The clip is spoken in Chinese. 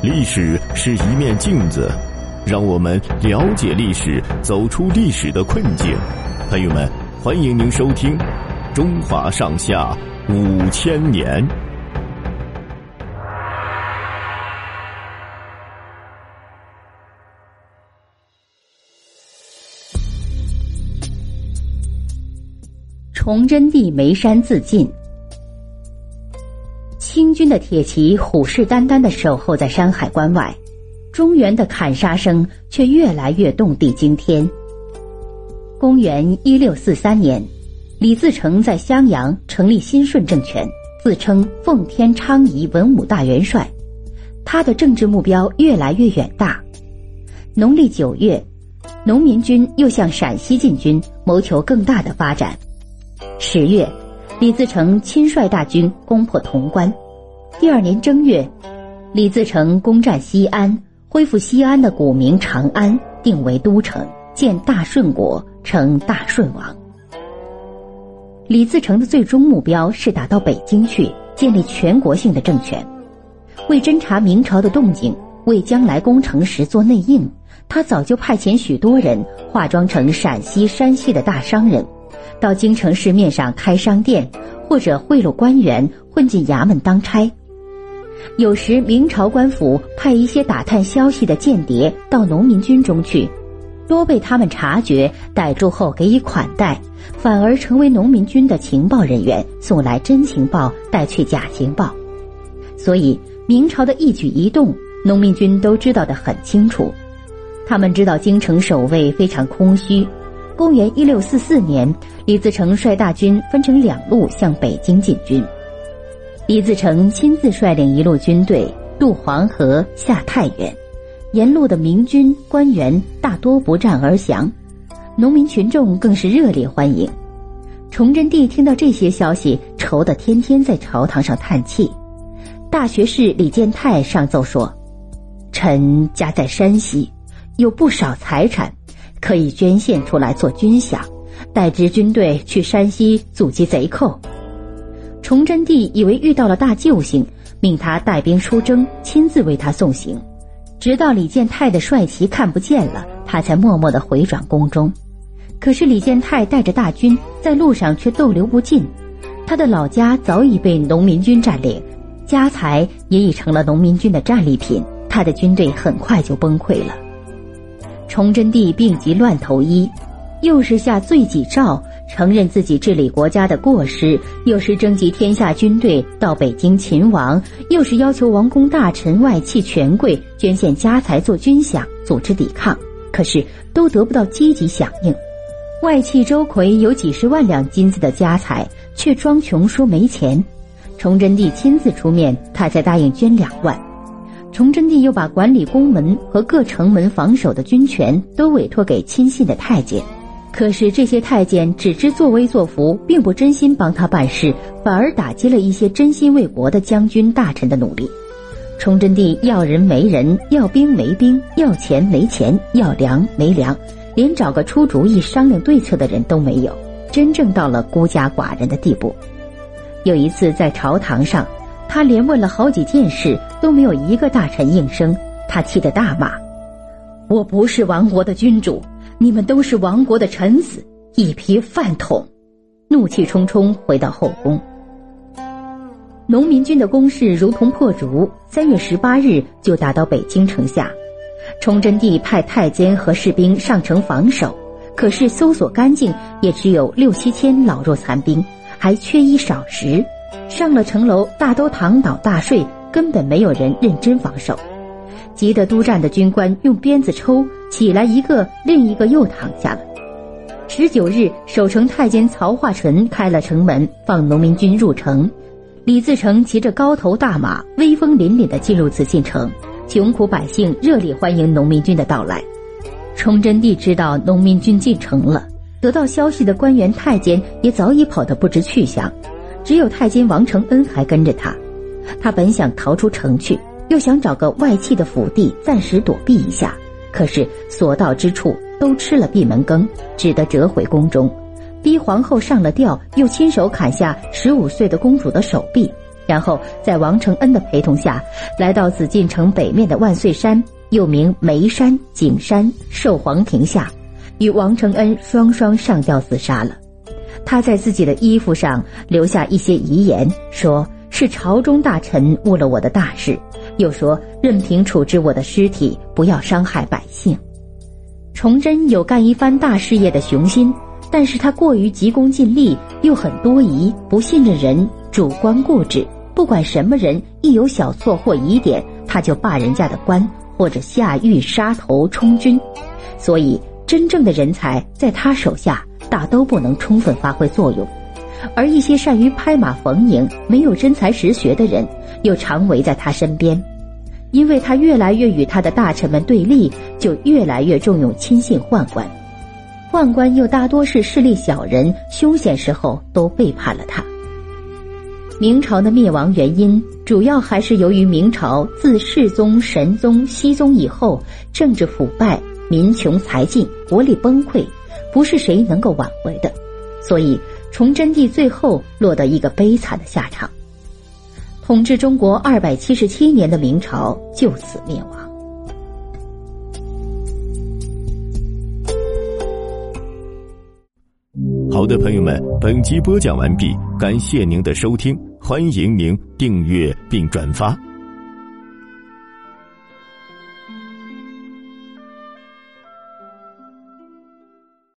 历史是一面镜子，让我们了解历史，走出历史的困境。朋友们，欢迎您收听《中华上下五千年》。崇祯帝眉山自尽。军的铁骑虎视眈眈的守候在山海关外，中原的砍杀声却越来越动地惊天。公元一六四三年，李自成在襄阳成立新顺政权，自称奉天昌仪文武大元帅。他的政治目标越来越远大。农历九月，农民军又向陕西进军，谋求更大的发展。十月。李自成亲率大军攻破潼关，第二年正月，李自成攻占西安，恢复西安的古名长安，定为都城，建大顺国，称大顺王。李自成的最终目标是打到北京去，建立全国性的政权。为侦察明朝的动静，为将来攻城时做内应，他早就派遣许多人化妆成陕西、山西的大商人。到京城市面上开商店，或者贿赂官员，混进衙门当差。有时明朝官府派一些打探消息的间谍到农民军中去，多被他们察觉，逮住后给予款待，反而成为农民军的情报人员，送来真情报，带去假情报。所以明朝的一举一动，农民军都知道得很清楚。他们知道京城守卫非常空虚。公元一六四四年，李自成率大军分成两路向北京进军。李自成亲自率领一路军队渡黄河下太原，沿路的明军官员大多不战而降，农民群众更是热烈欢迎。崇祯帝听到这些消息，愁得天天在朝堂上叹气。大学士李建泰上奏说：“臣家在山西，有不少财产。”可以捐献出来做军饷，带支军队去山西阻击贼寇。崇祯帝以为遇到了大救星，命他带兵出征，亲自为他送行。直到李建泰的帅旗看不见了，他才默默的回转宫中。可是李建泰带着大军在路上却逗留不进，他的老家早已被农民军占领，家财也已成了农民军的战利品，他的军队很快就崩溃了。崇祯帝病急乱投医，又是下罪己诏，承认自己治理国家的过失；又是征集天下军队到北京勤王；又是要求王公大臣、外戚权贵捐献家财做军饷，组织抵抗。可是都得不到积极响应。外戚周奎有几十万两金子的家财，却装穷说没钱。崇祯帝亲自出面，他才答应捐两万。崇祯帝又把管理宫门和各城门防守的军权都委托给亲信的太监，可是这些太监只知作威作福，并不真心帮他办事，反而打击了一些真心为国的将军大臣的努力。崇祯帝要人没人，要兵没兵，要钱没钱，要粮没粮，连找个出主意、商量对策的人都没有，真正到了孤家寡人的地步。有一次在朝堂上。他连问了好几件事，都没有一个大臣应声。他气得大骂：“我不是亡国的君主，你们都是亡国的臣子，一批饭桶！”怒气冲冲回到后宫。农民军的攻势如同破竹，三月十八日就打到北京城下。崇祯帝派太监和士兵上城防守，可是搜索干净也只有六七千老弱残兵，还缺衣少食。上了城楼，大都躺倒大睡，根本没有人认真防守。急得督战的军官用鞭子抽，起来一个，另一个又躺下了。十九日，守城太监曹化淳开了城门，放农民军入城。李自成骑着高头大马，威风凛凛地进入紫禁城，穷苦百姓热烈欢迎农民军的到来。崇祯帝知道农民军进城了，得到消息的官员太监也早已跑得不知去向。只有太监王承恩还跟着他，他本想逃出城去，又想找个外戚的府邸暂时躲避一下，可是所到之处都吃了闭门羹，只得折回宫中，逼皇后上了吊，又亲手砍下十五岁的公主的手臂，然后在王承恩的陪同下，来到紫禁城北面的万岁山，又名梅山、景山、寿皇亭下，与王承恩双双上吊自杀了。他在自己的衣服上留下一些遗言，说是朝中大臣误了我的大事，又说任凭处置我的尸体，不要伤害百姓。崇祯有干一番大事业的雄心，但是他过于急功近利，又很多疑，不信任人，主观固执。不管什么人一有小错或疑点，他就罢人家的官，或者下狱杀头充军。所以，真正的人才在他手下大都不能充分发挥作用，而一些善于拍马逢迎、没有真才实学的人，又常围在他身边。因为他越来越与他的大臣们对立，就越来越重用亲信宦官，宦官又大多是势力小人，凶险时候都背叛了他。明朝的灭亡原因，主要还是由于明朝自世宗、神宗、熹宗以后，政治腐败、民穷财尽、国力崩溃，不是谁能够挽回的。所以，崇祯帝最后落得一个悲惨的下场。统治中国二百七十七年的明朝就此灭亡。好的，朋友们，本集播讲完毕，感谢您的收听。欢迎您订阅并转发。